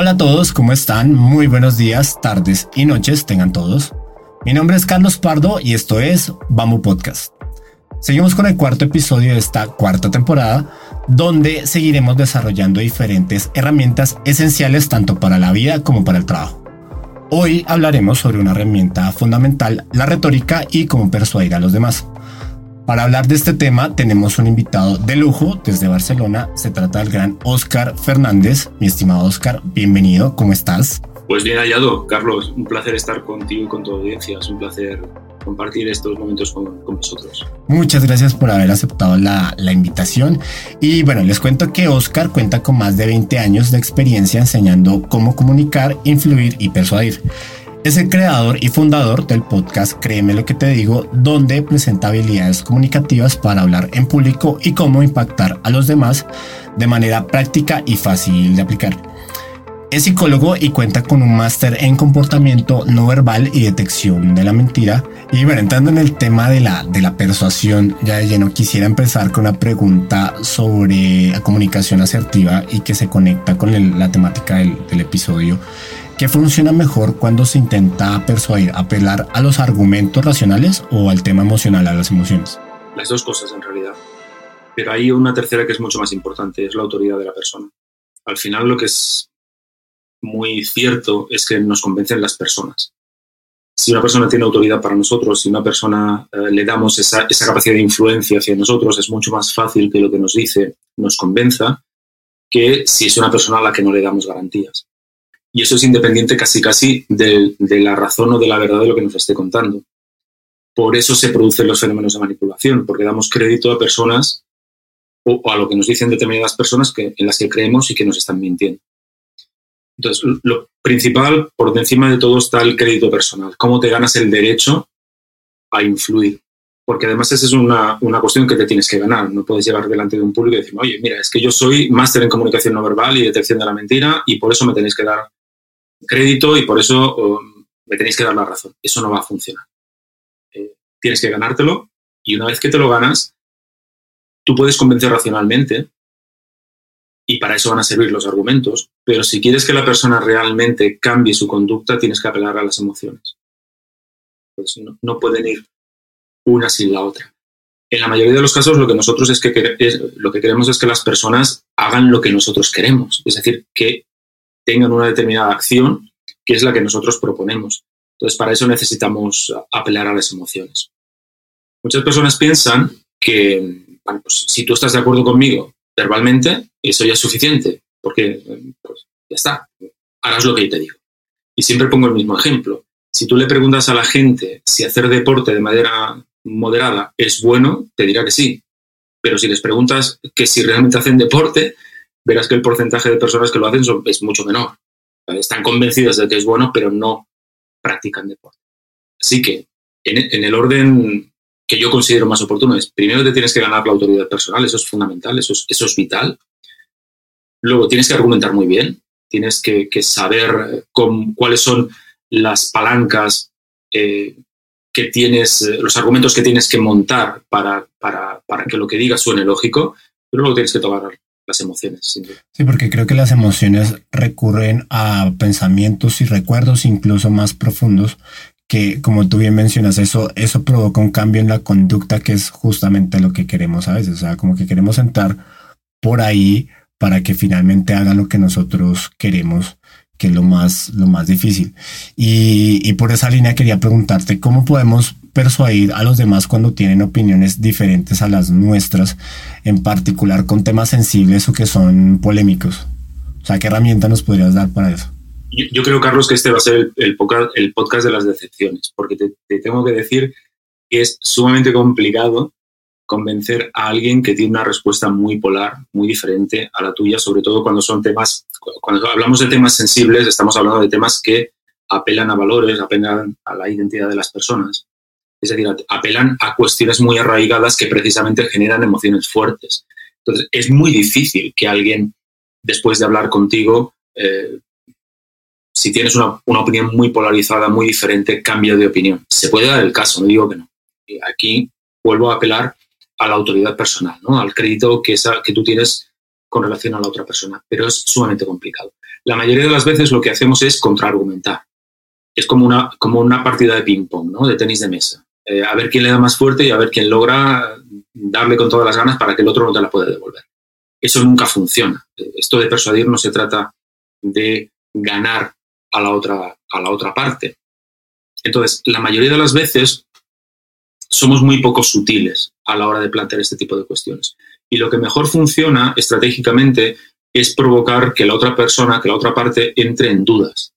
Hola a todos, ¿cómo están? Muy buenos días, tardes y noches tengan todos. Mi nombre es Carlos Pardo y esto es Bamboo Podcast. Seguimos con el cuarto episodio de esta cuarta temporada, donde seguiremos desarrollando diferentes herramientas esenciales tanto para la vida como para el trabajo. Hoy hablaremos sobre una herramienta fundamental, la retórica y cómo persuadir a los demás. Para hablar de este tema tenemos un invitado de lujo desde Barcelona. Se trata del gran Oscar Fernández. Mi estimado Oscar, bienvenido. ¿Cómo estás? Pues bien hallado, Carlos. Un placer estar contigo y con tu audiencia. Es un placer compartir estos momentos con, vosotros. Muchas gracias por haber aceptado la, la, invitación. Y bueno, les cuento que Oscar cuenta con más de 20 años de experiencia enseñando cómo comunicar, influir y persuadir. Es el creador y fundador del podcast Créeme lo que te digo, donde presenta habilidades comunicativas para hablar en público y cómo impactar a los demás de manera práctica y fácil de aplicar. Es psicólogo y cuenta con un máster en comportamiento no verbal y detección de la mentira. Y bueno, entrando en el tema de la, de la persuasión, ya de lleno quisiera empezar con una pregunta sobre comunicación asertiva y que se conecta con la temática del episodio. ¿Qué funciona mejor cuando se intenta persuadir, apelar a los argumentos racionales o al tema emocional, a las emociones? Las dos cosas en realidad. Pero hay una tercera que es mucho más importante, es la autoridad de la persona. Al final lo que es muy cierto es que nos convencen las personas. Si una persona tiene autoridad para nosotros, si una persona eh, le damos esa, esa capacidad de influencia hacia nosotros, es mucho más fácil que lo que nos dice nos convenza que si es una persona a la que no le damos garantías. Y eso es independiente casi casi de, la razón o de la verdad de lo que nos esté contando. Por eso se producen los fenómenos de manipulación, porque damos crédito a personas o, a lo que nos dicen determinadas personas que, en las que creemos y que nos están mintiendo. Entonces, lo principal, por encima de todo, está el crédito personal. ¿Cómo te ganas el derecho a influir? Porque además esa es una, una, cuestión que te tienes que ganar. No puedes llegar delante de un público y decir, oye, mira, es que yo soy máster en comunicación no verbal y detección de la mentira y por eso me tenéis que dar crédito y por eso um, me tenéis que dar la razón. Eso no va a funcionar. Eh, tienes que ganártelo y una vez que te lo ganas, tú puedes convencer racionalmente y para eso van a servir los argumentos, pero si quieres que la persona realmente cambie su conducta, tienes que apelar a las emociones. Pues no, pueden ir una sin la otra. En la mayoría de los casos lo que nosotros es que lo que queremos es que las personas hagan lo que nosotros queremos, es decir, que tengan una determinada acción que es la que nosotros proponemos. Entonces, para eso necesitamos apelar a las emociones. Muchas personas piensan que pues, si tú estás de acuerdo conmigo verbalmente, eso ya es suficiente, porque pues, ya está, harás lo que te digo. Y siempre pongo el mismo ejemplo. Si tú le preguntas a la gente si hacer deporte de manera moderada es bueno, te dirá que sí. Pero si les preguntas que si realmente hacen deporte, verás que el porcentaje de personas que lo hacen es mucho menor. Están convencidas de que es bueno, pero no practican deporte. Así que, en, el orden que yo considero más oportuno es, primero te tienes que ganar la autoridad personal, eso es fundamental, eso es, eso es vital. Luego tienes que argumentar muy bien, tienes que, saber cuáles son las palancas eh, que tienes, eh, los argumentos que tienes que montar para, para, para, que lo que digas suene lógico, pero luego tienes que tomar las emociones. Sí, porque creo que las emociones recurren a pensamientos y recuerdos incluso más profundos que, como tú bien mencionas, eso, eso provoca un cambio en la conducta que es justamente lo que queremos a veces. O sea, como que queremos entrar por ahí para que finalmente haga lo que nosotros queremos, que es lo más, lo más difícil. Y, y por esa línea quería preguntarte, ¿cómo podemos persuadir a los demás cuando tienen opiniones diferentes a las nuestras, en particular con temas sensibles o que son polémicos? O sea, ¿qué herramienta nos podrías dar para eso? Yo, creo, Carlos, que este va a ser el, podcast, de las decepciones, porque te, tengo que decir que es sumamente complicado convencer a alguien que tiene una respuesta muy polar, muy diferente a la tuya, sobre todo cuando son temas, cuando hablamos de temas sensibles, estamos hablando de temas que apelan a valores, apelan a la identidad de las personas. Es decir, apelan a cuestiones muy arraigadas que precisamente generan emociones fuertes. Entonces, es muy difícil que alguien, después de hablar contigo, eh, si tienes una, una, opinión muy polarizada, muy diferente, cambie de opinión. Se puede dar el caso, no digo que no. Aquí vuelvo a apelar a la autoridad personal, ¿no? al crédito que, esa, que tú tienes con relación a la otra persona, pero es sumamente complicado. La mayoría de las veces lo que hacemos es contraargumentar. Es como una, como una partida de ping-pong, ¿no? de tenis de mesa. Eh, a ver quién le da más fuerte y a ver quién logra darle con todas las ganas para que el otro no te la pueda devolver. Eso nunca funciona. Esto de persuadir no se trata de ganar a la otra, a la otra parte. Entonces, la mayoría de las veces somos muy poco sutiles a la hora de plantear este tipo de cuestiones. Y lo que mejor funciona estratégicamente es provocar que la otra persona, que la otra parte entre en dudas.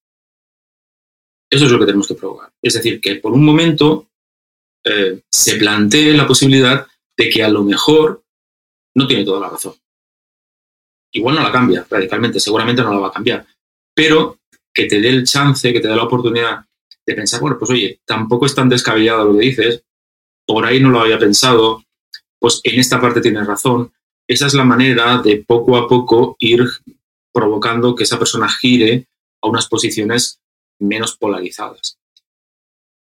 Eso es lo que tenemos que provocar. Es decir, que por un momento eh, se plantee la posibilidad de que a lo mejor no tiene toda la razón. Igual no la cambia radicalmente, seguramente no la va a cambiar, pero que te dé el chance, que te dé la oportunidad de pensar, bueno, pues oye, tampoco es tan descabellado lo que dices, por ahí no lo había pensado, pues en esta parte tienes razón. Esa es la manera de poco a poco ir provocando que esa persona gire a unas posiciones menos polarizadas.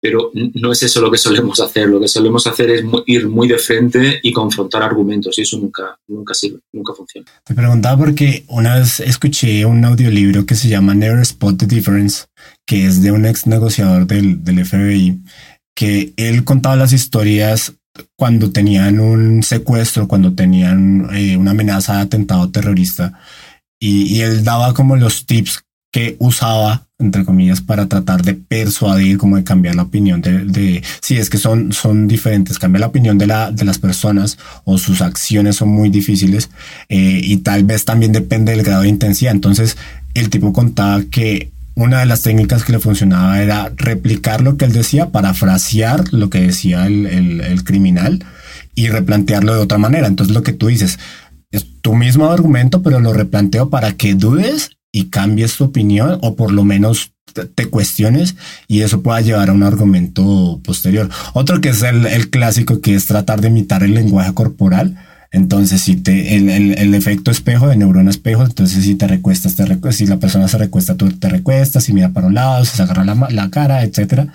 Pero no es eso lo que solemos hacer. Lo que solemos hacer es ir muy de frente y confrontar argumentos y eso nunca, nunca sirve, nunca funciona. Te preguntaba porque una vez escuché un audiolibro que se llama Never Spot the Difference, que es de un ex negociador del, del FBI, que él contaba las historias cuando tenían un secuestro, cuando tenían eh, una amenaza de atentado terrorista. Y, él daba como los tips que usaba, entre comillas, para tratar de persuadir, como de cambiar la opinión de, si es que son, son diferentes, cambiar la opinión de las personas o sus acciones son muy difíciles eh, y tal vez también depende del grado de intensidad. Entonces, el tipo contaba que una de las técnicas que le funcionaba era replicar lo que él decía, parafrasear lo que decía el, el, criminal y replantearlo de otra manera. Entonces, lo que tú dices, es tu mismo argumento, pero lo replanteo para que dudes y cambies tu opinión o por lo menos te cuestiones y eso pueda llevar a un argumento posterior. Otro que es el clásico que es tratar de imitar el lenguaje corporal entonces, si te, el, el, el, efecto espejo de neurona espejo, entonces si te recuestas, te recuestas, si la persona se recuesta, tú te recuestas, si mira para un lado, se agarra la, la cara, etcétera.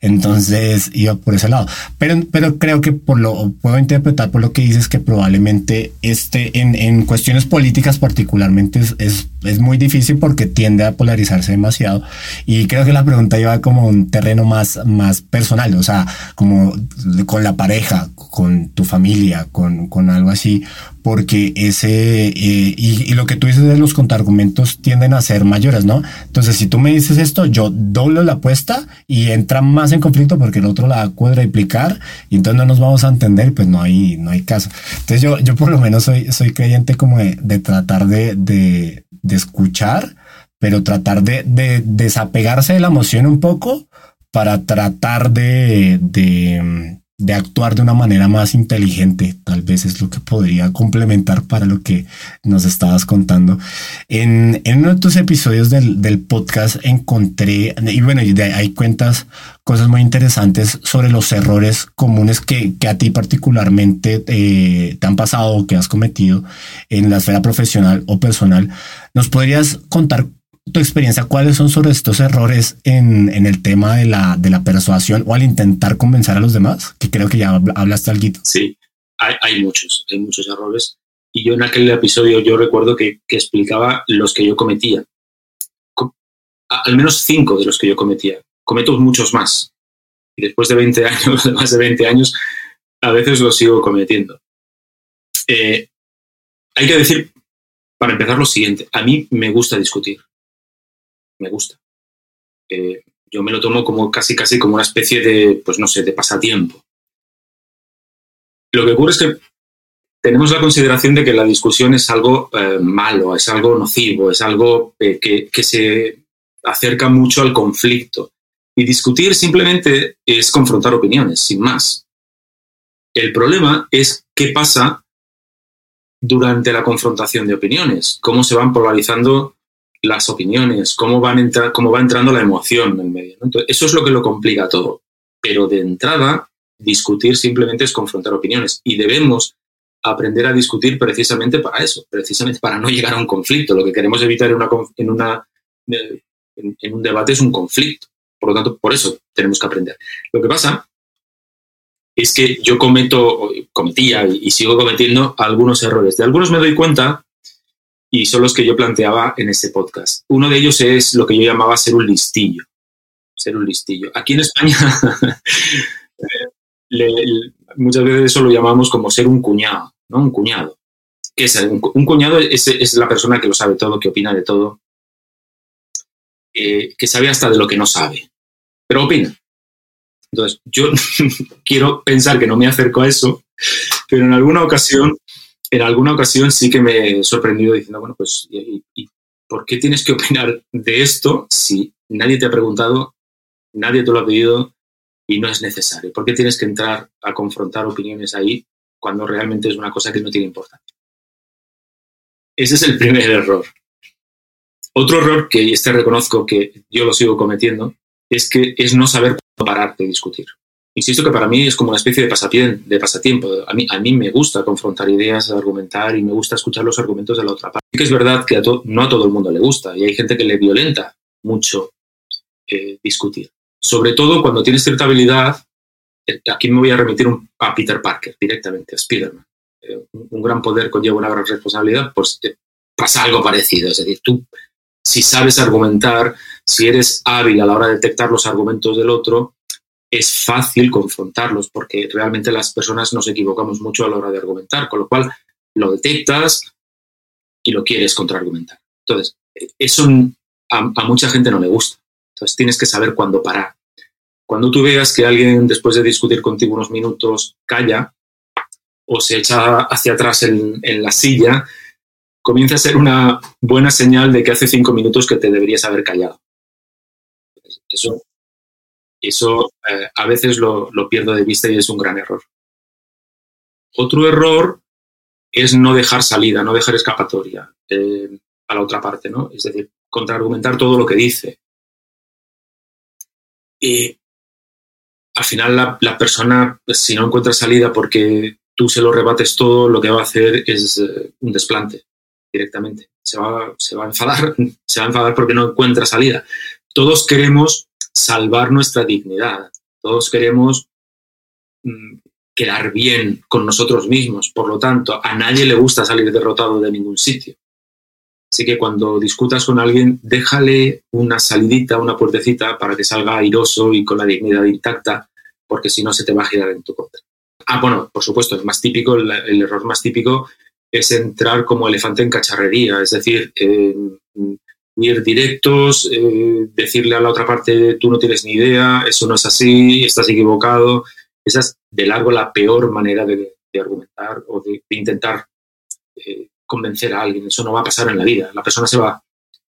Entonces, iba por ese lado. Pero, pero creo que por lo, puedo interpretar por lo que dices que probablemente este, en, en cuestiones políticas particularmente es, es, es muy difícil porque tiende a polarizarse demasiado. Y creo que la pregunta iba como un terreno más, más personal, o sea, como con la pareja, con tu familia, con, con algo así así, porque ese, eh, y, lo que tú dices de los contraargumentos tienden a ser mayores, ¿no? Entonces, si tú me dices esto, yo doblo la apuesta y entra más en conflicto porque el otro la va a cuadriplicar y entonces no nos vamos a entender, pues no hay, no hay caso. Entonces, yo, yo por lo menos soy, soy creyente como de, tratar de, de, escuchar, pero tratar de, de desapegarse de la emoción un poco para tratar de de actuar de una manera más inteligente, tal vez es lo que podría complementar para lo que nos estabas contando. En, en uno de tus episodios del, del podcast encontré, y bueno, y de ahí cuentas cosas muy interesantes sobre los errores comunes que, que a ti particularmente eh, te han pasado o que has cometido en la esfera profesional o personal. ¿Nos podrías contar tu experiencia, ¿cuáles son sobre estos errores en, en, el tema de la, de la persuasión o al intentar convencer a los demás? Que creo que ya hablaste algo. Sí, hay, hay, muchos, hay muchos errores. Y yo en aquel episodio yo recuerdo que, que explicaba los que yo cometía. Al menos cinco de los que yo cometía. Cometo muchos más. Y después de 20 años, más de 20 años, a veces los sigo cometiendo. Eh, hay que decir, para empezar, lo siguiente. A mí me gusta discutir me gusta. Eh, yo me lo tomo como casi, casi como una especie de, pues no sé, de pasatiempo. Lo que ocurre es que tenemos la consideración de que la discusión es algo eh, malo, es algo nocivo, es algo eh, que, que se acerca mucho al conflicto. Y discutir simplemente es confrontar opiniones, sin más. El problema es qué pasa durante la confrontación de opiniones, cómo se van polarizando las opiniones, cómo, van entrar, cómo va entrando la emoción en el medio. Entonces, eso es lo que lo complica todo. Pero de entrada, discutir simplemente es confrontar opiniones y debemos aprender a discutir precisamente para eso, precisamente para no llegar a un conflicto. Lo que queremos evitar en, una, en, una, en, un debate es un conflicto. Por lo tanto, por eso tenemos que aprender. Lo que pasa es que yo cometo, cometía y sigo cometiendo algunos errores. De algunos me doy cuenta y son los que yo planteaba en ese podcast. Uno de ellos es lo que yo llamaba ser un listillo. Ser un listillo. Aquí en España muchas veces eso lo llamamos como ser un cuñado, ¿no? Un cuñado. ¿Qué es? Un, cuñado es, la persona que lo sabe todo, que opina de todo, eh, que sabe hasta de lo que no sabe, pero opina. Entonces, yo quiero pensar que no me acerco a eso, pero en alguna ocasión, en alguna ocasión sí que me he sorprendido diciendo, bueno, pues, ¿y, por qué tienes que opinar de esto si nadie te ha preguntado, nadie te lo ha pedido, y no es necesario. ¿Por qué tienes que entrar a confrontar opiniones ahí cuando realmente es una cosa que no tiene importancia? Ese es el primer error. Otro error que este reconozco que yo lo sigo cometiendo es que es no saber parar de discutir. Insisto que para mí es como una especie de, pasatiempo. A, mí, me gusta confrontar ideas, argumentar y me gusta escuchar los argumentos de la otra parte. que es verdad que no a todo el mundo le gusta y hay gente que le violenta mucho eh, discutir sobre todo cuando tienes cierta habilidad, eh, aquí me voy a remitir a Peter Parker directamente, a Spider-Man. Eh, un gran poder conlleva una gran responsabilidad, pues eh, pasa algo parecido. Es decir, tú, si sabes argumentar, si eres hábil a la hora de detectar los argumentos del otro, es fácil confrontarlos, porque realmente las personas nos equivocamos mucho a la hora de argumentar, con lo cual lo detectas y lo quieres contraargumentar. Entonces, eso a mucha gente no le gusta. Entonces tienes que saber cuándo parar. Cuando tú veas que alguien, después de discutir contigo unos minutos, calla o se echa hacia atrás en, la silla, comienza a ser una buena señal de que hace cinco minutos que te deberías haber callado. Eso, eso eh, a veces lo, pierdo de vista y es un gran error. Otro error es no dejar salida, no dejar escapatoria eh, a la otra parte, ¿no? Es decir, contraargumentar todo lo que dice. Y al final la, persona, si no encuentra salida porque tú se lo rebates todo, lo que va a hacer es eh, un desplante directamente. Se va, se va a enfadar, se va a enfadar porque no encuentra salida. Todos queremos salvar nuestra dignidad, todos queremos mm, quedar bien con nosotros mismos. Por lo tanto, a nadie le gusta salir derrotado de ningún sitio. Así que cuando discutas con alguien, déjale una salidita, una puertecita para que salga airoso y con la dignidad intacta, porque si no se te va a girar en tu contra. Ah, bueno, por supuesto, el más típico, el, error más típico es entrar como elefante en cacharrería, es decir, eh, ir directos, eh, decirle a la otra parte, tú no tienes ni idea, eso no es así, estás equivocado. Esa es de largo la peor manera de, argumentar o de, intentar eh, convencer a alguien. Eso no va a pasar en la vida. La persona se va,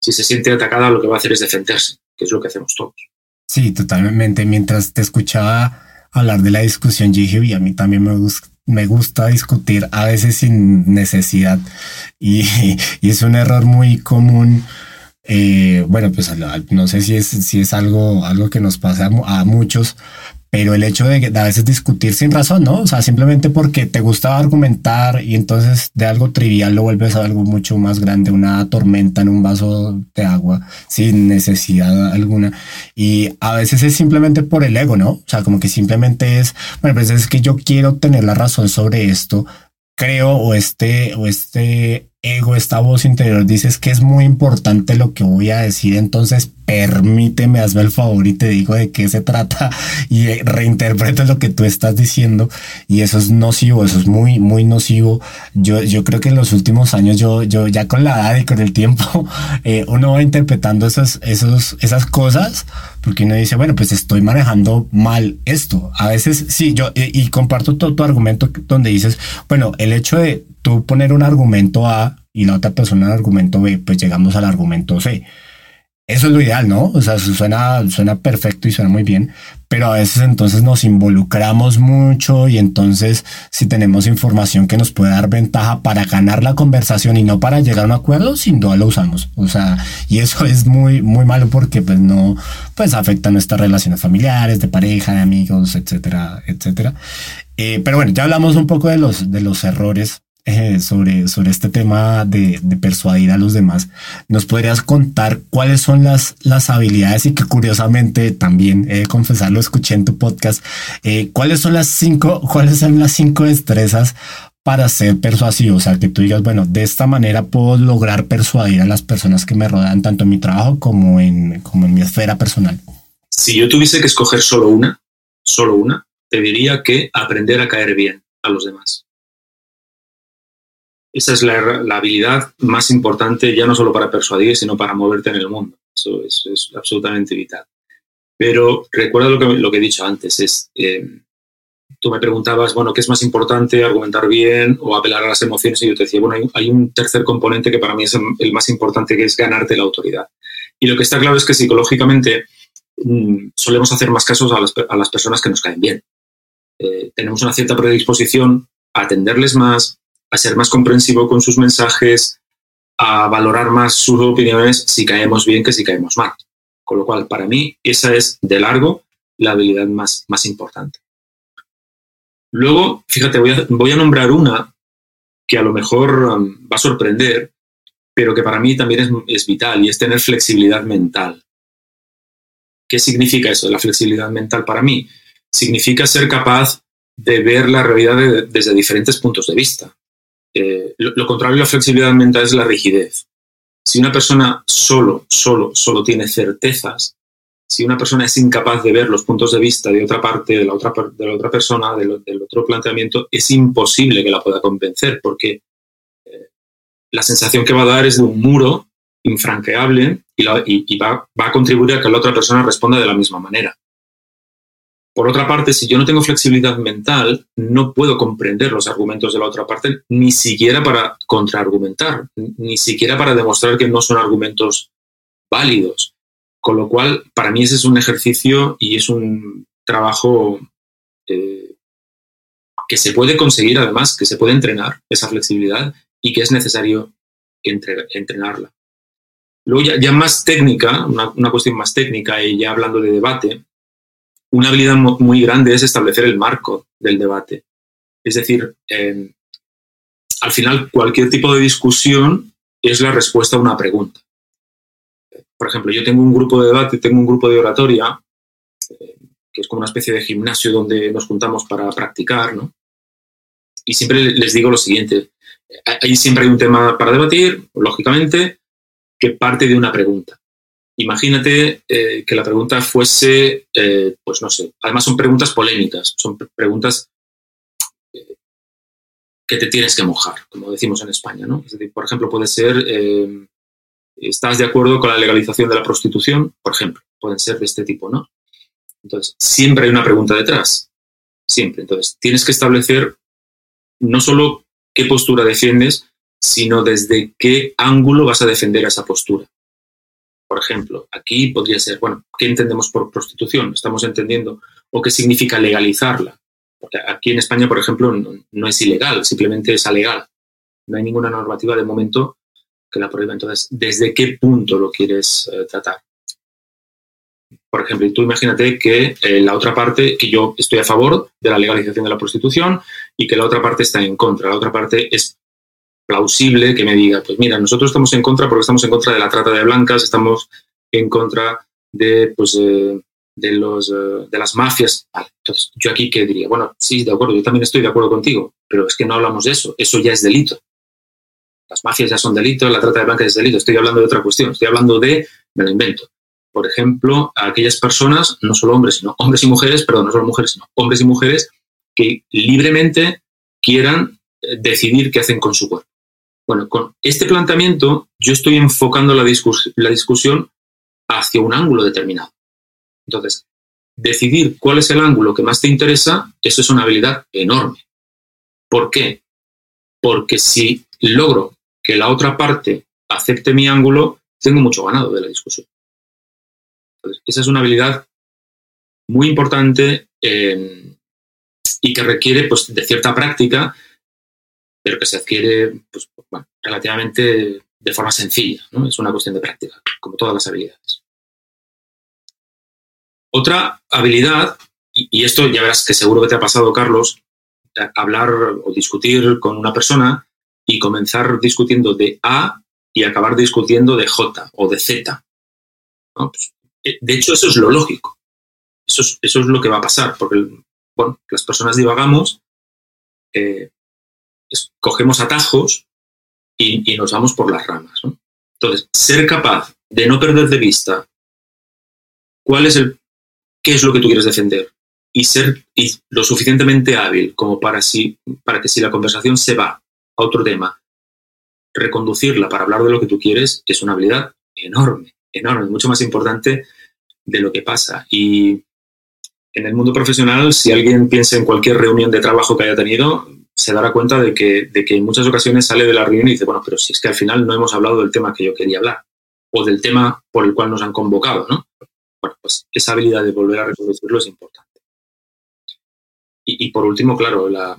si se siente atacada, lo que va a hacer es defenderse, que es lo que hacemos todos. Sí, totalmente. Mientras te escuchaba hablar de la discusión, yo y a mí también me gusta me gusta discutir a veces sin necesidad y, es un error muy común. Eh, bueno, pues no sé si es, si es algo, algo que nos pasa a muchos, pero el hecho de, a veces discutir sin razón, ¿no? O sea, simplemente porque te gusta argumentar y entonces de algo trivial lo vuelves a algo mucho más grande, una tormenta en un vaso de agua sin necesidad alguna. Y a veces es simplemente por el ego, ¿no? O sea, como que simplemente es, bueno, pues es que yo quiero tener la razón sobre esto, creo o este o este ego, esta voz interior dices que es muy importante lo que voy a decir, entonces permíteme, hazme el favor y te digo de qué se trata y reinterpreto lo que tú estás diciendo y eso es nocivo, eso es muy, muy nocivo. Yo, yo creo que en los últimos años, yo, yo ya con la edad y con el tiempo, eh, uno va interpretando esas, esos, esas cosas porque uno dice, bueno, pues estoy manejando mal esto. A veces sí, yo y, comparto todo tu argumento donde dices, bueno, el hecho de tú poner un argumento A y la otra persona un argumento B, pues llegamos al argumento C. Eso es lo ideal, ¿no? O sea, suena, suena perfecto y suena muy bien, pero a veces entonces nos involucramos mucho y entonces si tenemos información que nos puede dar ventaja para ganar la conversación y no para llegar a un acuerdo, sin duda lo usamos. O sea, y eso es muy, muy malo porque pues no, pues afecta nuestras relaciones familiares, de pareja, de amigos, etcétera, etcétera. Eh, pero bueno, ya hablamos un poco de los, de los errores eh, sobre, sobre este tema de, persuadir a los demás. ¿Nos podrías contar cuáles son las, las habilidades y que curiosamente también, de confesarlo, escuché en tu podcast, eh, cuáles son las cinco, cuáles son las cinco destrezas para ser persuasivo? O sea, que tú digas, bueno, de esta manera puedo lograr persuadir a las personas que me rodean, tanto en mi trabajo como en, como en mi esfera personal. Si yo tuviese que escoger solo una, solo una, te diría que aprender a caer bien a los demás esa es la, habilidad más importante, ya no solo para persuadir, sino para moverte en el mundo. Eso, es absolutamente vital. Pero recuerda lo que, he dicho antes, es, eh, tú me preguntabas, bueno, ¿qué es más importante, argumentar bien o apelar a las emociones? Y yo te decía, bueno, hay, un tercer componente que para mí es el más importante, que es ganarte la autoridad. Y lo que está claro es que psicológicamente mm, solemos hacer más casos a las, personas que nos caen bien. Eh, tenemos una cierta predisposición a atenderles más, a ser más comprensivo con sus mensajes, a valorar más sus opiniones si caemos bien que si caemos mal. Con lo cual, para mí, esa es de largo la habilidad más, más importante. Luego, fíjate, voy a, voy a nombrar una que a lo mejor um, va a sorprender, pero que para mí también es, es, vital y es tener flexibilidad mental. ¿Qué significa eso, la flexibilidad mental para mí? Significa ser capaz de ver la realidad desde diferentes puntos de vista. Eh, lo, contrario a la flexibilidad mental es la rigidez. Si una persona solo, solo, solo tiene certezas, si una persona es incapaz de ver los puntos de vista de otra parte, de la otra, persona, del, otro planteamiento, es imposible que la pueda convencer, porque eh, la sensación que va a dar es de un muro infranqueable y, va, a contribuir a que la otra persona responda de la misma manera. Por otra parte, si yo no tengo flexibilidad mental, no puedo comprender los argumentos de la otra parte, ni siquiera para contraargumentar, ni siquiera para demostrar que no son argumentos válidos. Con lo cual, para mí ese es un ejercicio y es un trabajo eh, que se puede conseguir, además, que se puede entrenar, esa flexibilidad, y que es necesario entrenarla. Luego, ya, más técnica, una, una cuestión más técnica, y ya hablando de debate, una habilidad muy grande es establecer el marco del debate. Es decir, em, al final cualquier tipo de discusión es la respuesta a una pregunta. Por ejemplo, yo tengo un grupo de debate, tengo un grupo de oratoria, eh, que es como una especie de gimnasio donde nos juntamos para practicar, ¿no? Y siempre les digo lo siguiente, ahí siempre hay un tema para debatir, lógicamente, que parte de una pregunta. Imagínate eh, que la pregunta fuese, eh, pues no sé, además son preguntas polémicas, son preguntas eh, que te tienes que mojar, como decimos en España, ¿no? Es decir, por ejemplo, puede ser, ¿estás de acuerdo con la legalización de la prostitución? Por ejemplo, pueden ser de este tipo, ¿no? Entonces, siempre hay una pregunta detrás, siempre. Entonces, tienes que establecer no solo qué postura defiendes, sino desde qué ángulo vas a defender esa postura. Por ejemplo, aquí podría ser, bueno, ¿qué entendemos por prostitución? Estamos entendiendo, o qué significa legalizarla. Aquí en España, por ejemplo, no, es ilegal, simplemente es alegal. No hay ninguna normativa de momento que la prohíba. Entonces, ¿desde qué punto lo quieres eh, tratar? Por ejemplo, tú imagínate que eh, la otra parte, que yo estoy a favor de la legalización de la prostitución y que la otra parte está en contra. La otra parte es plausible que me diga, pues mira, nosotros estamos en contra porque estamos en contra de la trata de blancas, estamos en contra de, pues, eh, de, los, eh, de las mafias. entonces, yo aquí qué diría, bueno, sí, de acuerdo, yo también estoy de acuerdo contigo, pero es que no hablamos de eso, eso ya es delito. Las mafias ya son delitos, la trata de blancas es delito, estoy hablando de otra cuestión, estoy hablando de, me lo invento. Por ejemplo, a aquellas personas, no solo hombres, sino hombres y mujeres, perdón, no solo mujeres, sino hombres y mujeres, que libremente quieran eh, decidir qué hacen con su cuerpo. Bueno, con este planteamiento yo estoy enfocando la, discusión hacia un ángulo determinado. Entonces, decidir cuál es el ángulo que más te interesa, eso es una habilidad enorme. ¿Por qué? Porque si logro que la otra parte acepte mi ángulo, tengo mucho ganado de la discusión. esa es una habilidad muy importante eh, y que requiere pues, de cierta práctica, pero que se adquiere pues, relativamente de forma sencilla. ¿no? Es una cuestión de práctica, como todas las habilidades. Otra habilidad, y, esto ya verás que seguro que te ha pasado, Carlos, hablar o discutir con una persona y comenzar discutiendo de A y acabar discutiendo de J o de Z. Pues, eh, de hecho, eso es lo lógico. Eso es, eso es, lo que va a pasar, porque bueno, las personas divagamos, eh, cogemos atajos y, nos vamos por las ramas. Entonces, ser capaz de no perder de vista cuál es el, qué es lo que tú quieres defender y ser lo suficientemente hábil como para, si, para que si la conversación se va a otro tema, reconducirla para hablar de lo que tú quieres es una habilidad enorme, enorme, mucho más importante de lo que pasa. Y en el mundo profesional, si alguien piensa en cualquier reunión de trabajo que haya tenido, se dará cuenta de que, de que en muchas ocasiones sale de la reunión y dice, bueno, pero si es que al final no hemos hablado del tema que yo quería hablar o del tema por el cual nos han convocado, ¿no? Bueno, pues esa habilidad de volver a reproducirlo es importante. Y, por último, claro, la,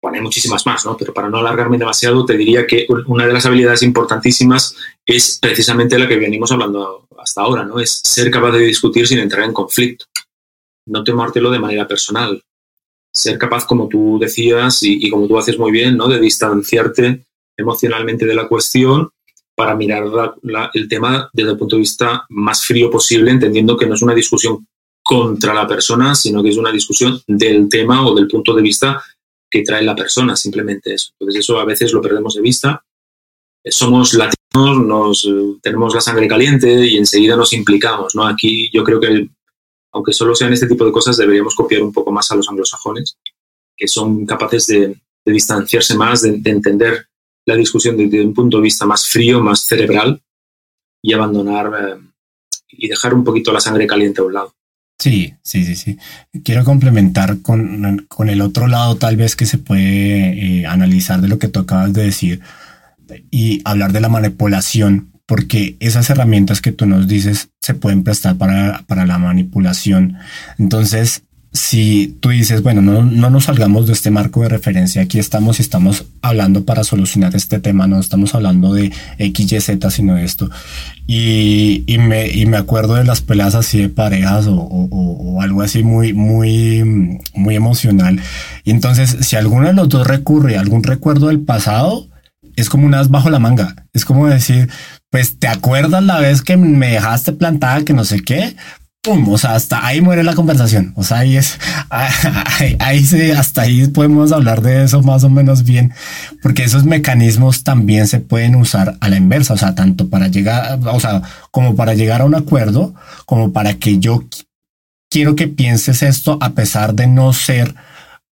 bueno, hay muchísimas más, ¿no? Pero para no alargarme demasiado, te diría que una de las habilidades importantísimas es precisamente la que venimos hablando hasta ahora, ¿no? Es ser capaz de discutir sin entrar en conflicto. No tomártelo de manera personal ser capaz, como tú decías y, como tú haces muy bien, ¿no? de distanciarte emocionalmente de la cuestión para mirar el tema desde el punto de vista más frío posible, entendiendo que no es una discusión contra la persona, sino que es una discusión del tema o del punto de vista que trae la persona, simplemente eso. Entonces eso a veces lo perdemos de vista. Somos latinos, nos, tenemos la sangre caliente y enseguida nos implicamos. ¿no? Aquí yo creo que aunque solo sean este tipo de cosas, deberíamos copiar un poco más a los anglosajones, que son capaces de, distanciarse más, de, entender la discusión desde un punto de vista más frío, más cerebral y abandonar eh, y dejar un poquito la sangre caliente a un lado. Sí, sí, sí, sí. Quiero complementar con, el otro lado tal vez que se puede eh, analizar de lo que tú acabas de decir y hablar de la manipulación porque esas herramientas que tú nos dices se pueden prestar para, para la manipulación. Entonces, si tú dices, bueno, no, no, nos salgamos de este marco de referencia, aquí estamos y estamos hablando para solucionar este tema, no estamos hablando de X, Y, Z, sino esto. Y, y, me, y me acuerdo de las peleas así de parejas o, o, o, algo así muy, muy, muy emocional. Y entonces, si alguno de los dos recurre a algún recuerdo del pasado, es como un as bajo la manga. Es como decir, pues te acuerdas la vez que me dejaste plantada que no sé qué, pum, o sea, hasta ahí muere la conversación. O sea, ahí es, ahí, hasta ahí podemos hablar de eso más o menos bien, porque esos mecanismos también se pueden usar a la inversa, o sea, tanto para llegar, o sea, como para llegar a un acuerdo, como para que yo quiero que pienses esto a pesar de no ser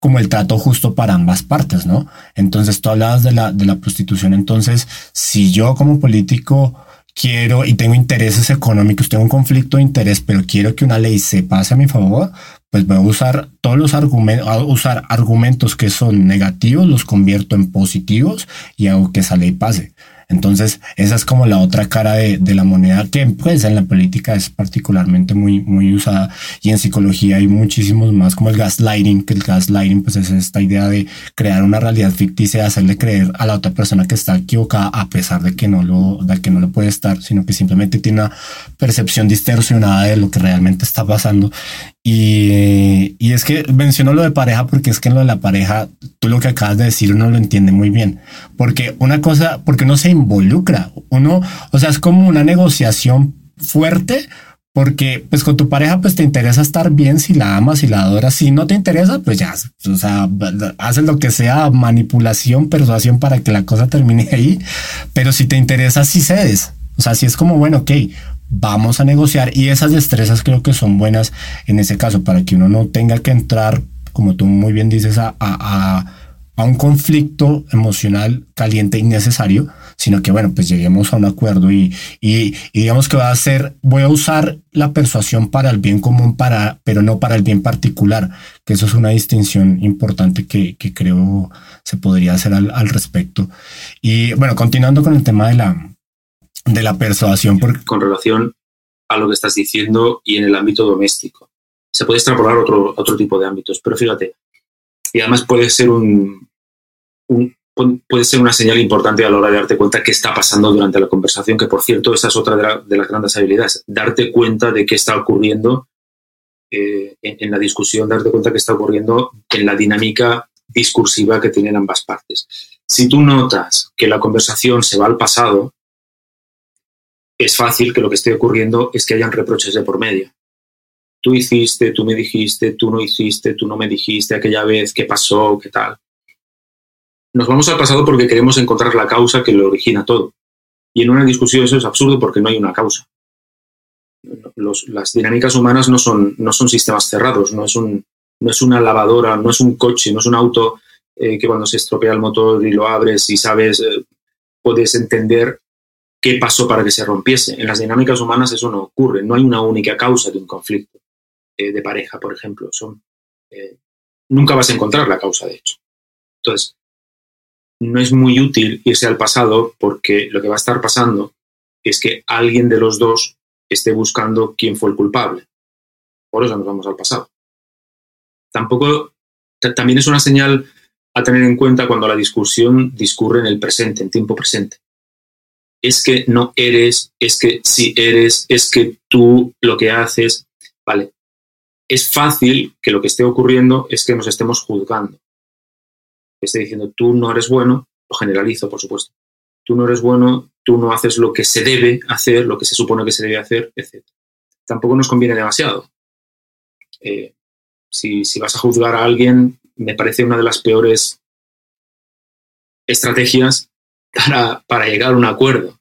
como el trato justo para ambas partes, ¿no? Entonces tú hablabas de la, de la prostitución, entonces si yo como político quiero y tengo intereses económicos, tengo un conflicto de interés, pero quiero que una ley se pase a mi favor, pues voy a usar todos los argumentos, usar argumentos que son negativos, los convierto en positivos y hago que esa ley pase. Entonces, esa es como la otra cara de, de, la moneda que pues en la política es particularmente muy, muy usada y en psicología hay muchísimos más como el gaslighting, que el gaslighting pues es esta idea de crear una realidad ficticia, de hacerle creer a la otra persona que está equivocada a pesar de que no lo, de que no lo puede estar, sino que simplemente tiene una percepción distorsionada de lo que realmente está pasando. Y, y es que menciono lo de pareja porque es que en lo de la pareja, tú lo que acabas de decir uno lo entiende muy bien, porque una cosa, porque no se involucra. Uno, o sea, es como una negociación fuerte porque pues con tu pareja pues te interesa estar bien si la amas, si la adoras, si no te interesa pues ya, o sea, haces lo que sea, manipulación, persuasión para que la cosa termine ahí, pero si te interesa si cedes, o sea, si es como bueno, ok, vamos a negociar. Y esas destrezas creo que son buenas en ese caso para que uno no tenga que entrar, como tú muy bien dices, a, a, a un conflicto emocional caliente innecesario, sino que bueno, pues lleguemos a un acuerdo y, y, digamos que va a ser, voy a usar la persuasión para el bien común, para, pero no para el bien particular, que eso es una distinción importante que, que creo se podría hacer al, al, respecto. Y bueno, continuando con el tema de la, de la persuasión. Con relación a lo que estás diciendo y en el ámbito doméstico. Se puede extrapolar otro, otro tipo de ámbitos, pero fíjate, y además puede ser un, puede ser una señal importante a la hora de darte cuenta qué está pasando durante la conversación, que por cierto, esa es otra de, las grandes habilidades, darte cuenta de qué está ocurriendo eh, en, la discusión, darte cuenta qué está ocurriendo en la dinámica discursiva que tienen ambas partes. Si tú notas que la conversación se va al pasado, es fácil que lo que esté ocurriendo es que hayan reproches de por medio. Tú hiciste, tú me dijiste, tú no hiciste, tú no me dijiste aquella vez, qué pasó, qué tal. Nos vamos al pasado porque queremos encontrar la causa que lo origina todo. Y en una discusión eso es absurdo porque no hay una causa. las dinámicas humanas no son, no son sistemas cerrados, no es, un, no es una lavadora, no es un coche, no es un auto eh, que cuando se estropea el motor y lo abres y sabes, eh, puedes entender qué pasó para que se rompiese. En las dinámicas humanas eso no ocurre, no hay una única causa de un conflicto eh, de pareja, por ejemplo. Eh, nunca vas a encontrar la causa, de hecho. Entonces, no es muy útil irse al pasado porque lo que va a estar pasando es que alguien de los dos esté buscando quién fue el culpable. Por eso nos vamos al pasado. Tampoco, también es una señal a tener en cuenta cuando la discusión discurre en el presente, en tiempo presente es que no eres, es que sí eres, es que tú lo que haces, vale. Es fácil que lo que esté ocurriendo es que nos estemos juzgando. Que esté diciendo, tú no eres bueno, lo generalizo, por supuesto. Tú no eres bueno, tú no haces lo que se debe hacer, lo que se supone que se debe hacer, etc. Tampoco nos conviene demasiado. Eh, si, si vas a juzgar a alguien, me parece una de las peores estrategias para, llegar a un acuerdo.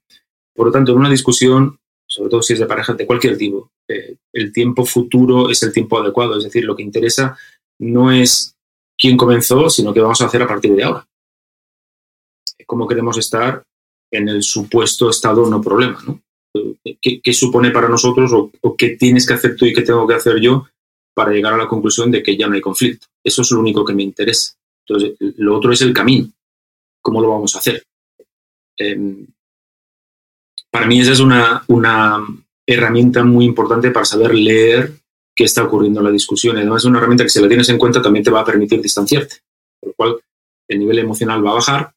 Por lo tanto, en una discusión, sobre todo si es de pareja de cualquier tipo, eh, el tiempo futuro es el tiempo adecuado. Es decir, lo que interesa no es quién comenzó, sino qué vamos a hacer a partir de ahora. Cómo queremos estar en el supuesto estado no problema. ¿no? ¿Qué, supone para nosotros o, qué tienes que hacer tú y qué tengo que hacer yo para llegar a la conclusión de que ya no hay conflicto? Eso es lo único que me interesa. Entonces, lo otro es el camino. ¿Cómo lo vamos a hacer? Em, para mí esa es una, herramienta muy importante para saber leer qué está ocurriendo en la discusión. Además es una herramienta que si la tienes en cuenta también te va a permitir distanciarte, por lo cual el nivel emocional va a bajar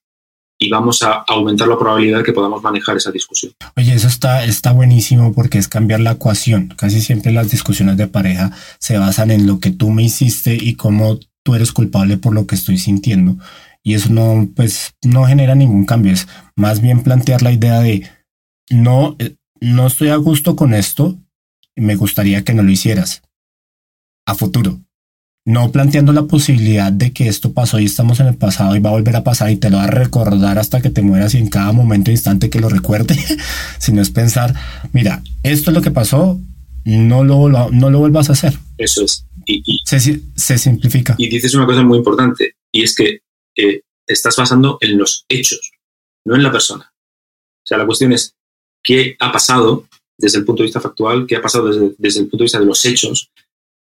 y vamos a aumentar la probabilidad de que podamos manejar esa discusión. Oye, eso está, está buenísimo porque es cambiar la ecuación. Casi siempre las discusiones de pareja se basan en lo que tú me hiciste y cómo tú eres culpable por lo que estoy sintiendo y eso no, pues, no genera ningún cambio. Es más bien plantear la idea de no, eh, no estoy a gusto con esto, me gustaría que no lo hicieras a futuro. No planteando la posibilidad de que esto pasó y estamos en el pasado y va a volver a pasar y te lo va a recordar hasta que te mueras y en cada momento instante que lo recuerde, sino es pensar, mira, esto es lo que pasó, no lo, no lo vuelvas a hacer. Eso es. Y, se, se simplifica. Y dices una cosa muy importante, y es que te estás basando en los hechos, no en la persona. O sea, la cuestión es qué ha pasado desde el punto de vista factual, qué ha pasado desde, desde el punto de vista de los hechos,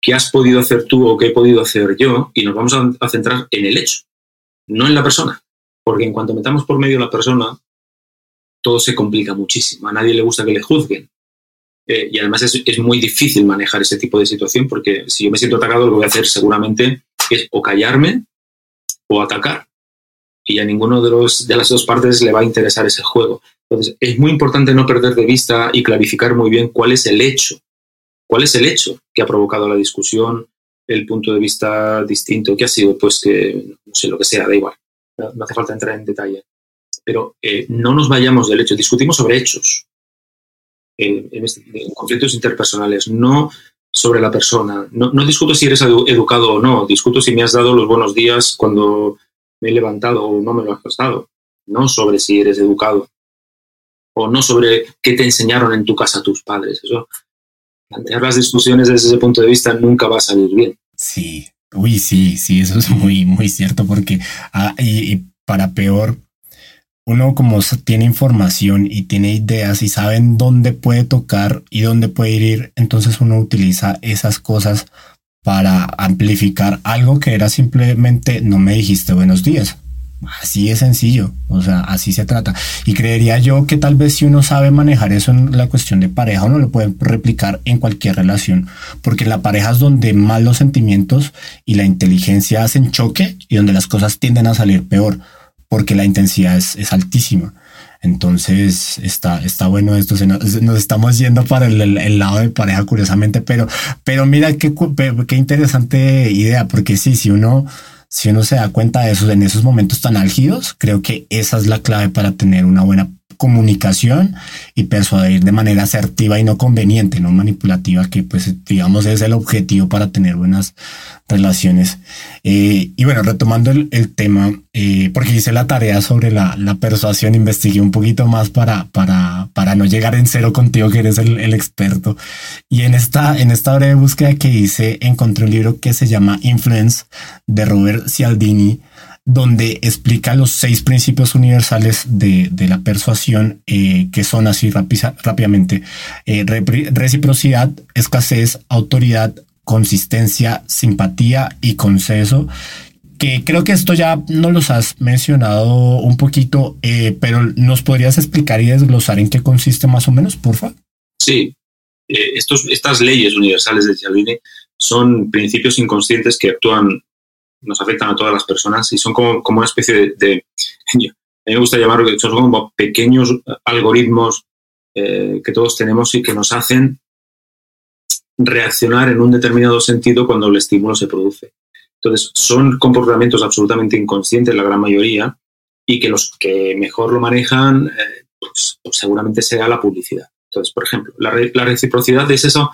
qué has podido hacer tú o qué he podido hacer yo, y nos vamos a, centrar en el hecho, no en la persona. Porque en cuanto metamos por medio la persona, todo se complica muchísimo. A nadie le gusta que le juzguen. Eh, y además es, es, muy difícil manejar ese tipo de situación porque si yo me siento atacado, lo que voy a hacer seguramente es o callarme o atacar. Y a ninguno de, los, de las dos partes le va a interesar ese juego. Entonces, es muy importante no perder de vista y clarificar muy bien cuál es el hecho. ¿Cuál es el hecho que ha provocado la discusión, el punto de vista distinto que ha sido? Pues que, no sé, lo que sea, da igual. No hace falta entrar en detalle. Pero eh, no nos vayamos del hecho. Discutimos sobre hechos. en, este, conflictos interpersonales, no sobre la persona. No, discuto si eres educado o no, discuto si me has dado los buenos días cuando me he levantado o no me lo has dado. No sobre si eres educado. O no sobre qué te enseñaron en tu casa tus padres. Eso, plantear las discusiones desde ese punto de vista nunca va a salir bien. Sí, uy, sí, sí, eso es muy, muy cierto porque, ah, y para peor, uno como tiene información y tiene ideas y saben dónde puede tocar y dónde puede ir, entonces uno utiliza esas cosas para amplificar algo que era simplemente no me dijiste buenos días. Así es sencillo, o sea, así se trata. Y creería yo que tal vez si uno sabe manejar eso en la cuestión de pareja, uno lo puede replicar en cualquier relación, porque la pareja es donde más los sentimientos y la inteligencia hacen choque y donde las cosas tienden a salir peor, porque la intensidad es, altísima. Entonces está, está bueno esto. nos, estamos yendo para el, lado de pareja, curiosamente, pero, pero mira qué, qué interesante idea, porque sí, si uno si uno se da cuenta de eso en esos momentos tan álgidos, creo que esa es la clave para tener una buena comunicación y persuadir de manera asertiva y no conveniente, no manipulativa, que pues digamos es el objetivo para tener buenas relaciones. Eh, y bueno, retomando el, tema, eh, porque hice la tarea sobre la, persuasión, investigué un poquito más para, para, para no llegar en cero contigo, que eres el, el, experto. Y en esta, en esta breve búsqueda que hice, encontré un libro que se llama Influence de Robert Cialdini donde explica los seis principios universales de, la persuasión, eh, que son así rápidamente, eh, reciprocidad, escasez, autoridad, consistencia, simpatía y consenso, que creo que esto ya no los has mencionado un poquito, eh, pero ¿nos podrías explicar y desglosar en qué consiste más o menos, porfa? Sí, estos, estas leyes universales de Cialdini son principios inconscientes que actúan nos afectan a todas las personas y son como, como una especie de, a mí me gusta llamarlo son como pequeños algoritmos eh, que todos tenemos y que nos hacen reaccionar en un determinado sentido cuando el estímulo se produce. Entonces, son comportamientos absolutamente inconscientes, la gran mayoría, y que los que mejor lo manejan, eh, pues, pues, seguramente sea la publicidad. Entonces, por ejemplo, la, la reciprocidad es eso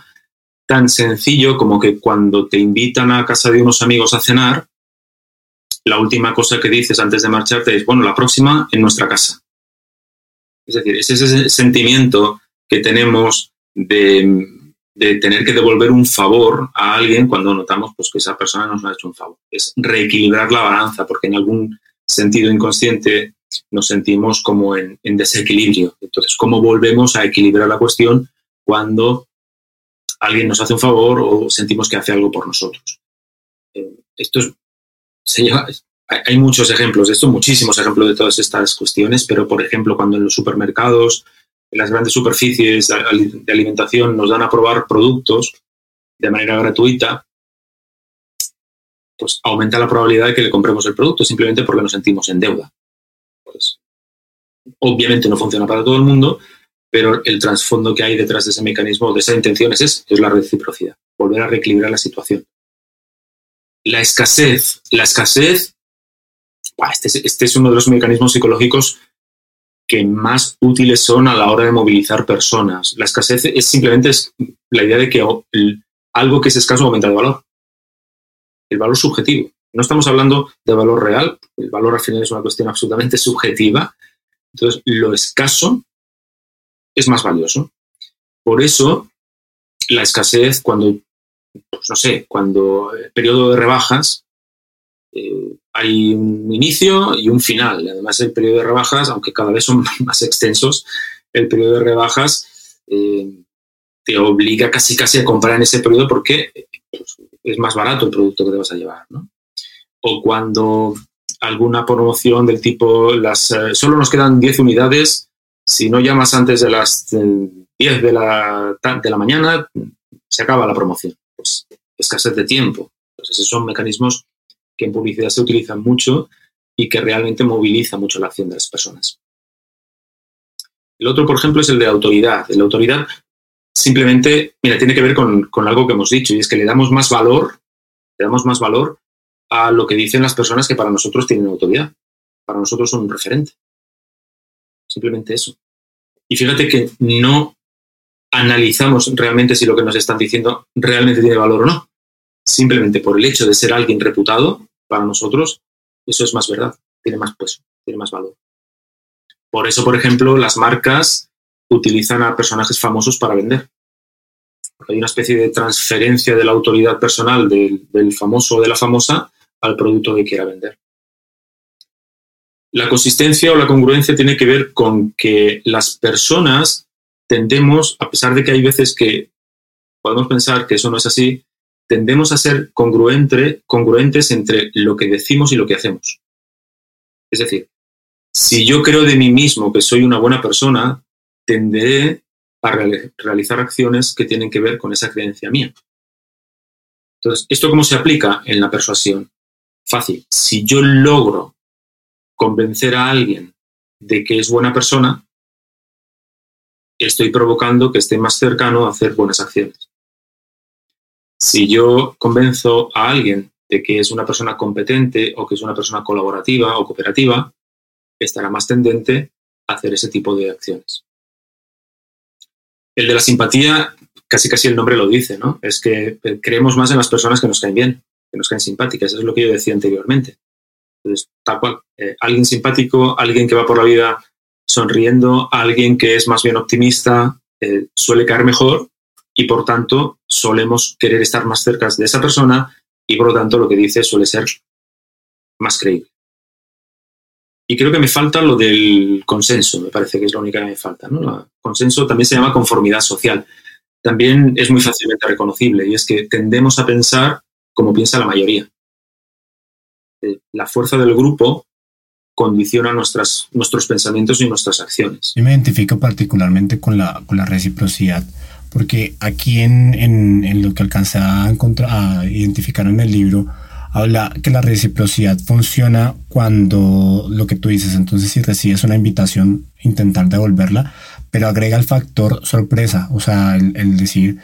tan sencillo como que cuando te invitan a casa de unos amigos a cenar, la última cosa que dices antes de marcharte es, bueno, la próxima en nuestra casa. Es decir, es ese sentimiento que tenemos de, tener que devolver un favor a alguien cuando notamos pues, que esa persona nos ha hecho un favor. Es reequilibrar la balanza, porque en algún sentido inconsciente nos sentimos como en, desequilibrio. Entonces, ¿cómo volvemos a equilibrar la cuestión cuando alguien nos hace un favor o sentimos que hace algo por nosotros? Eh, esto es hay muchos ejemplos de esto, muchísimos ejemplos de todas estas cuestiones, pero por ejemplo, cuando en los supermercados, en las grandes superficies de alimentación nos dan a probar productos de manera gratuita, pues aumenta la probabilidad de que le compremos el producto simplemente porque nos sentimos en deuda. Pues, obviamente no funciona para todo el mundo, pero el trasfondo que hay detrás de ese mecanismo, de esa intención es, es la reciprocidad, volver a reequilibrar la situación. La escasez. La escasez, este, este, es, uno de los mecanismos psicológicos que más útiles son a la hora de movilizar personas. La escasez es simplemente la idea de que algo que es escaso aumenta de valor. El valor subjetivo. No estamos hablando de valor real, el valor al final es una cuestión absolutamente subjetiva. Entonces, lo escaso es más valioso. Por eso, la escasez, cuando pues no sé, cuando el periodo de rebajas eh, hay un inicio y un final. Además, el periodo de rebajas, aunque cada vez son más extensos, el periodo de rebajas eh, te obliga casi casi a comprar en ese periodo porque pues, es más barato el producto que te vas a llevar. ¿no? O cuando alguna promoción del tipo, las, eh, solo nos quedan 10 unidades, si no llamas antes de las 10 de la, de la mañana, se acaba la promoción pues, escasez de tiempo. Entonces, esos son mecanismos que en publicidad se utilizan mucho y que realmente movilizan mucho la acción de las personas. El otro, por ejemplo, es el de autoridad. La autoridad simplemente, mira, tiene que ver con, con, algo que hemos dicho y es que le damos más valor, le damos más valor a lo que dicen las personas que para nosotros tienen autoridad. Para nosotros son un referente. Simplemente eso. Y fíjate que no analizamos realmente si lo que nos están diciendo realmente tiene valor o no. Simplemente por el hecho de ser alguien reputado, para nosotros, eso es más verdad, tiene más peso, tiene más valor. Por eso, por ejemplo, las marcas utilizan a personajes famosos para vender. Hay una especie de transferencia de la autoridad personal del, del famoso o de la famosa al producto que quiera vender. La consistencia o la congruencia tiene que ver con que las personas tendemos, a pesar de que hay veces que podemos pensar que eso no es así, tendemos a ser congruentes entre lo que decimos y lo que hacemos. Es decir, si yo creo de mí mismo que soy una buena persona, tenderé a realizar acciones que tienen que ver con esa creencia mía. Entonces, ¿esto cómo se aplica en la persuasión? Fácil. Si yo logro convencer a alguien de que es buena persona, estoy provocando que esté más cercano a hacer buenas acciones. Si yo convenzo a alguien de que es una persona competente o que es una persona colaborativa o cooperativa, estará más tendente a hacer ese tipo de acciones. El de la simpatía, casi casi el nombre lo dice, ¿no? Es que creemos más en las personas que nos caen bien, que nos caen simpáticas. Eso es lo que yo decía anteriormente. Entonces, tal cual, eh, alguien simpático, alguien que va por la vida sonriendo, alguien que es más bien optimista, eh, suele caer mejor y por tanto solemos querer estar más cerca de esa persona y por lo tanto lo que dice suele ser más creíble. Y creo que me falta lo del consenso, me parece que es la única que me falta. ¿no? El consenso también se llama conformidad social. También es muy fácilmente reconocible y es que tendemos a pensar como piensa la mayoría. Eh, la fuerza del grupo condiciona nuestras, nuestros pensamientos y nuestras acciones. Yo me identifico particularmente con la, con la reciprocidad, porque aquí en, en, lo que alcancé a, a identificar en el libro, habla que la reciprocidad funciona cuando lo que tú dices, entonces si recibes una invitación, intentar devolverla, pero agrega el factor sorpresa, o sea, el decir,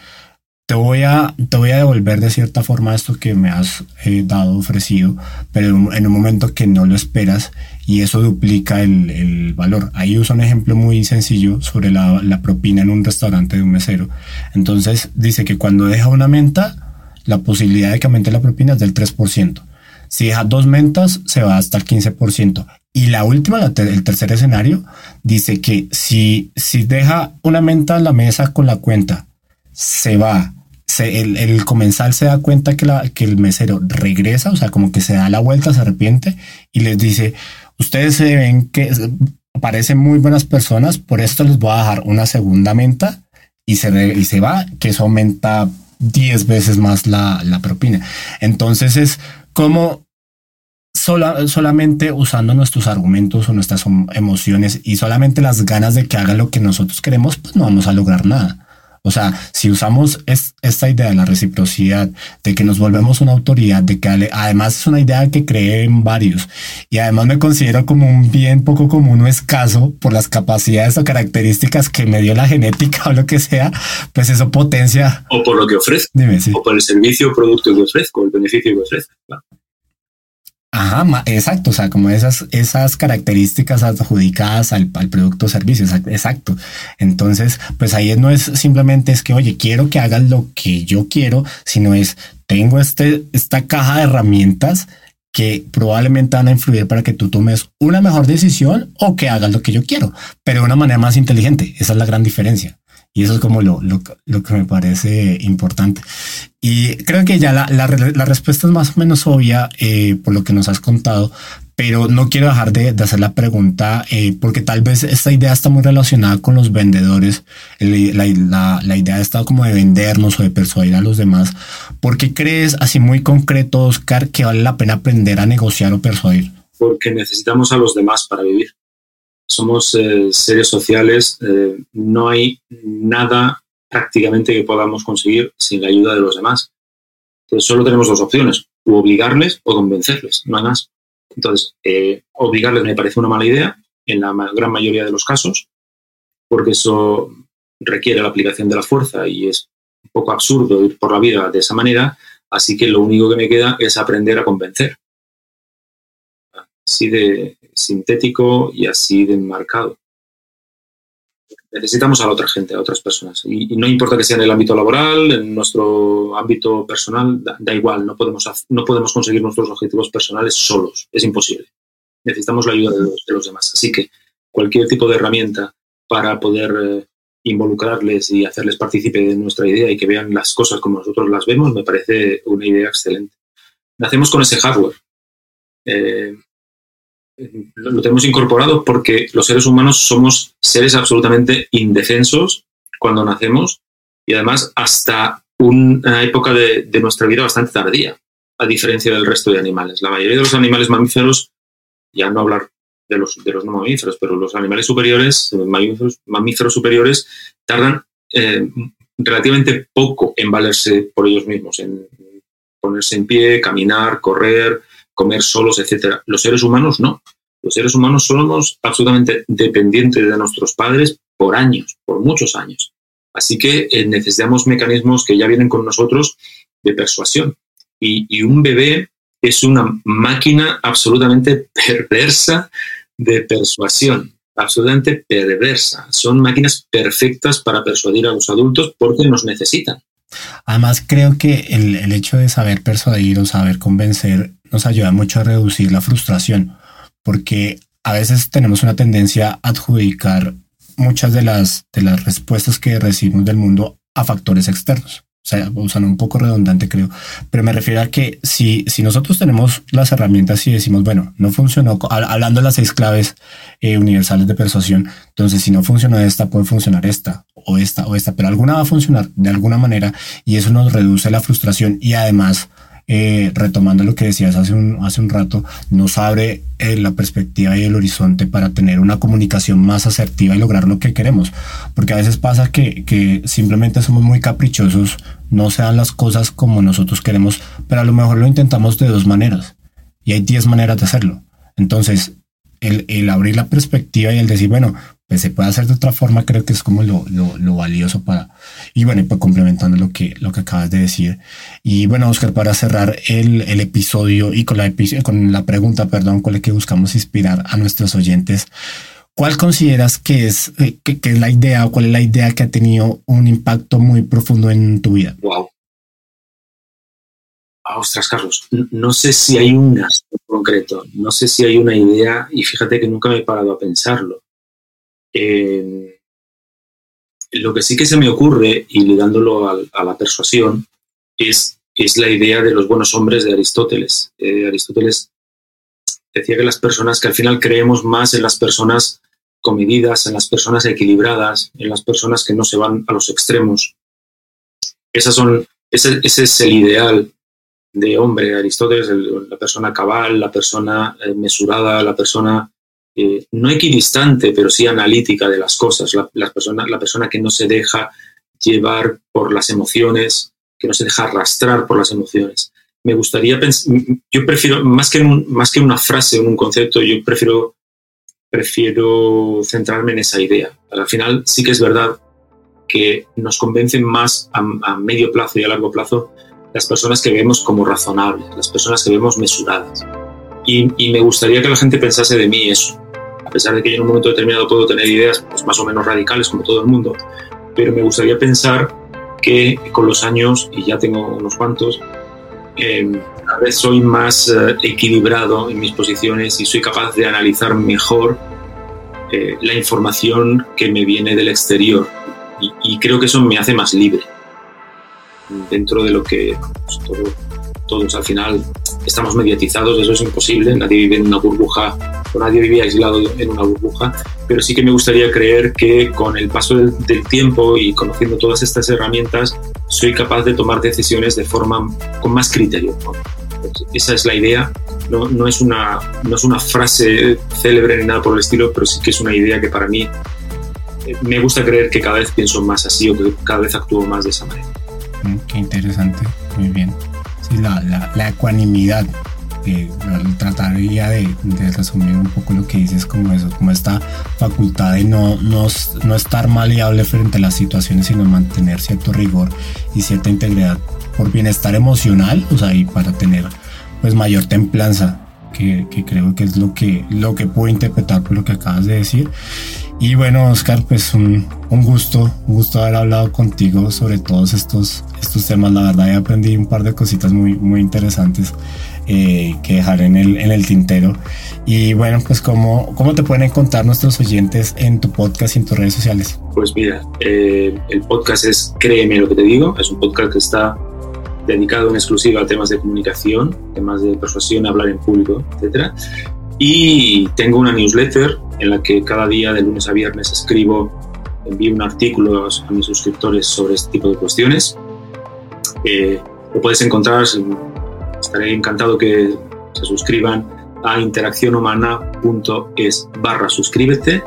te voy a, te voy a devolver de cierta forma esto que me has eh, dado, ofrecido, pero en un momento que no lo esperas y eso duplica el, el valor. Ahí usa un ejemplo muy sencillo sobre la, la, propina en un restaurante de un mesero. Entonces dice que cuando deja una menta, la posibilidad de que aumente la propina es del 3%. Si deja dos mentas, se va hasta el 15%. Y la última, el tercer escenario, dice que si, si deja una menta en la mesa con la cuenta, se va el, comensal se da cuenta que, el mesero regresa, o sea, como que se da la vuelta, se arrepiente y les dice, ustedes se ven que parecen muy buenas personas, por esto les voy a dejar una segunda menta y se, y se va, que eso aumenta 10 veces más la, propina. Entonces es como sola, solamente usando nuestros argumentos o nuestras emociones y solamente las ganas de que haga lo que nosotros queremos, pues no vamos a lograr nada. O sea, si usamos esta idea de la reciprocidad, de que nos volvemos una autoridad, de que además es una idea que creen varios y además me considero como un bien poco común o escaso por las capacidades o características que me dio la genética o lo que sea, pues eso potencia. O por lo que ofrezco. Dime, O por el servicio o producto que ofrezco, el beneficio que ofrezco. Ajá, exacto, o sea, como esas, esas características adjudicadas al, producto o servicio, exacto. Entonces, pues ahí no es simplemente es que, oye, quiero que hagas lo que yo quiero, sino es, tengo este, esta caja de herramientas que probablemente van a influir para que tú tomes una mejor decisión o que hagas lo que yo quiero, pero de una manera más inteligente. Esa es la gran diferencia. Y eso es como lo, lo, lo, que me parece importante. Y creo que ya la, la, la respuesta es más o menos obvia eh, por lo que nos has contado, pero no quiero dejar de, de hacer la pregunta eh, porque tal vez esta idea está muy relacionada con los vendedores. La, la, la idea está como de vendernos o de persuadir a los demás. ¿Por qué crees, así muy concreto, Oscar, que vale la pena aprender a negociar o persuadir? Porque necesitamos a los demás para vivir somos eh, seres sociales, eh, no hay nada prácticamente que podamos conseguir sin la ayuda de los demás. Entonces solo tenemos dos opciones, o obligarles o convencerles, no hay más. Entonces, eh, obligarles me parece una mala idea en la gran mayoría de los casos, porque eso requiere la aplicación de la fuerza y es un poco absurdo ir por la vida de esa manera, así que lo único que me queda es aprender a convencer. Así de, sintético y así de enmarcado. Necesitamos a la otra gente, a otras personas. Y, no importa que sea en el ámbito laboral, en nuestro ámbito personal, da, igual, no podemos, no podemos conseguir nuestros objetivos personales solos, es imposible. Necesitamos la ayuda de los, demás. Así que cualquier tipo de herramienta para poder eh, involucrarles y hacerles partícipe de nuestra idea y que vean las cosas como nosotros las vemos, me parece una idea excelente. Nacemos con ese hardware. Eh, lo tenemos incorporado porque los seres humanos somos seres absolutamente indefensos cuando nacemos y además hasta una época de, nuestra vida bastante tardía, a diferencia del resto de animales. La mayoría de los animales mamíferos, ya no hablar de los, de los no mamíferos, pero los animales superiores, mamíferos, mamíferos superiores, tardan eh, relativamente poco en valerse por ellos mismos, en ponerse en pie, caminar, correr, comer solos, etc. Los seres humanos no. Los seres humanos somos absolutamente dependientes de nuestros padres por años, por muchos años. Así que eh, necesitamos mecanismos que ya vienen con nosotros de persuasión. Y, un bebé es una máquina absolutamente perversa de persuasión, absolutamente perversa. Son máquinas perfectas para persuadir a los adultos porque nos necesitan. Además, creo que el, el, hecho de saber persuadir o saber convencer nos ayuda mucho a reducir la frustración, porque a veces tenemos una tendencia a adjudicar muchas de las, de las respuestas que recibimos del mundo a factores externos. O sea, usando un poco redundante creo, pero me refiero a que si, si nosotros tenemos las herramientas y decimos, bueno, no funcionó, hablando de las seis claves eh, universales de persuasión, entonces si no funcionó esta, puede funcionar esta o esta o esta, pero alguna va a funcionar de alguna manera y eso nos reduce la frustración y además eh, retomando lo que decías hace un, hace un rato, nos abre eh, la perspectiva y el horizonte para tener una comunicación más asertiva y lograr lo que queremos. Porque a veces pasa que, que simplemente somos muy caprichosos, no se dan las cosas como nosotros queremos, pero a lo mejor lo intentamos de dos maneras y hay diez maneras de hacerlo. Entonces, el, el, abrir la perspectiva y el decir, bueno, pues se puede hacer de otra forma, creo que es como lo, lo, lo valioso para... Y bueno, pues complementando lo que, lo que acabas de decir. Y bueno, Oscar, para cerrar el, el episodio y con la, con la pregunta, perdón, con la que buscamos inspirar a nuestros oyentes, ¿cuál consideras que es, eh, que, que es la idea o cuál es la idea que ha tenido un impacto muy profundo en tu vida? Wow. Ah, ostras, Carlos, no sé si hay una concreto, no sé si hay una idea y fíjate que nunca me he parado a pensarlo. Eh, lo que sí que se me ocurre, y ligándolo a, la persuasión, es, es, la idea de los buenos hombres de Aristóteles. Eh, Aristóteles decía que las personas, que al final creemos más en las personas comedidas, en las personas equilibradas, en las personas que no se van a los extremos. Esas son, ese, ese es el ideal de hombre, Aristóteles, la persona cabal, la persona eh, mesurada, la persona eh, no equidistante, pero sí analítica de las cosas, la, persona, la persona que no se deja llevar por las emociones, que no se deja arrastrar por las emociones. Me gustaría pensar, yo prefiero, más que, más que una frase o un concepto, yo prefiero, prefiero centrarme en esa idea. Al final sí que es verdad que nos convencen más a, a medio plazo y a largo plazo las personas que vemos como razonables, las personas que vemos mesuradas. Y, me gustaría que la gente pensase de mí eso. Pesar de que yo en un momento determinado puedo tener ideas pues, más o menos radicales como todo el mundo, pero me gustaría pensar que con los años, y ya tengo unos cuantos, eh, a vez soy más eh, equilibrado en mis posiciones y soy capaz de analizar mejor eh, la información que me viene del exterior. Y, y, creo que eso me hace más libre dentro de lo que pues, todos al final estamos mediatizados, eso es imposible, nadie vive en una burbuja nadie vive aislado en una burbuja, pero sí que me gustaría creer que con el paso del, tiempo y conociendo todas estas herramientas soy capaz de tomar decisiones de forma con más criterio. Esa es la idea, no, no, es una, no es una frase célebre ni nada por el estilo, pero sí que es una idea que para mí eh, me gusta creer que cada vez pienso más así o que cada vez actúo más de esa manera. Mm, qué interesante, muy bien. Sí, la, la, la ecuanimidad, eh, trataría de, de, resumir un poco lo que dices como eso, como esta facultad de no, no, no estar maleable frente a las situaciones, sino mantener cierto rigor y cierta integridad por bienestar emocional, o sea, y para tener pues mayor templanza, que, que creo que es lo que, lo que puedo interpretar por lo que acabas de decir. Y bueno, Oscar, pues un, un, gusto, un gusto haber hablado contigo sobre todos estos, estos temas. La verdad, he aprendido un par de cositas muy, muy interesantes eh, que dejar en el, en el tintero. Y bueno, pues ¿cómo, ¿cómo te pueden encontrar nuestros oyentes en tu podcast y en tus redes sociales? Pues mira, eh, el podcast es Créeme lo que te digo, es un podcast que está dedicado en exclusiva a temas de comunicación, temas de persuasión, hablar en público, etcétera. Y tengo una newsletter en la que cada día, de lunes a viernes, escribo, envío un artículo a mis suscriptores sobre este tipo de cuestiones. Eh, lo puedes encontrar, estaré encantado que se suscriban a interaccionhumana.es barra suscríbete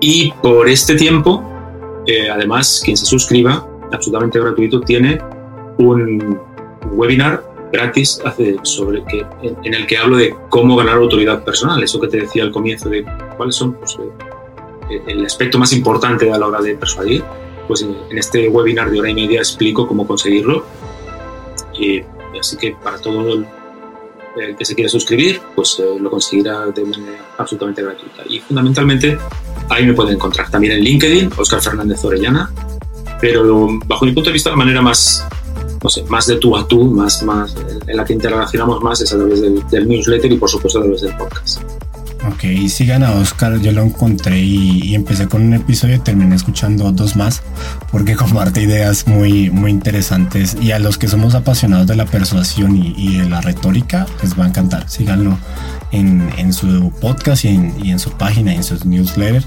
y por este tiempo, eh, además, quien se suscriba, absolutamente gratuito, tiene un webinar gratis sobre que, en, el que hablo de cómo ganar autoridad personal, eso que te decía al comienzo de cuáles son pues, eh, el aspecto más importante a la hora de persuadir, pues en, este webinar de hora y media explico cómo conseguirlo. Y, así que para todo el, que se quiera suscribir, pues eh, lo conseguirá de manera absolutamente gratuita. Y fundamentalmente ahí me pueden encontrar también en LinkedIn, Oscar Fernández Orellana, pero bajo mi punto de vista la manera más no sé, más de tú a tú, más, más en la que interrelacionamos más es a través del, newsletter y por supuesto a través del podcast. Ok, sigan a Oscar, yo lo encontré y, empecé con un episodio terminé escuchando dos más porque comparte ideas muy, muy interesantes y a los que somos apasionados de la persuasión y, y de la retórica les va a encantar, síganlo en, su podcast y en, su página y en sus newsletters.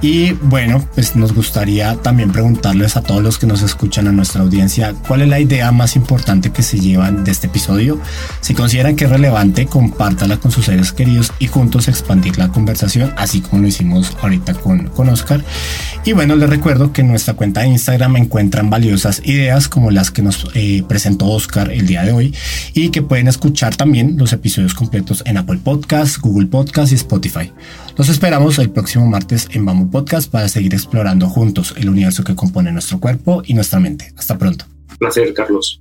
Y bueno, pues nos gustaría también preguntarles a todos los que nos escuchan, a nuestra audiencia, cuál es la idea más importante que se llevan de este episodio. Si consideran que es relevante, compártala con sus seres queridos y juntos expandir la conversación, así como lo hicimos ahorita con, con Oscar. Y bueno, les recuerdo que en nuestra cuenta de Instagram encuentran valiosas ideas como las que nos eh, presentó Oscar el día de hoy y que pueden escuchar también los episodios completos en Apple Podcast Google Podcast y Spotify. Los esperamos el próximo martes en Bamboo Podcast para seguir explorando juntos el universo que compone nuestro cuerpo y nuestra mente. Hasta pronto. placer, Carlos.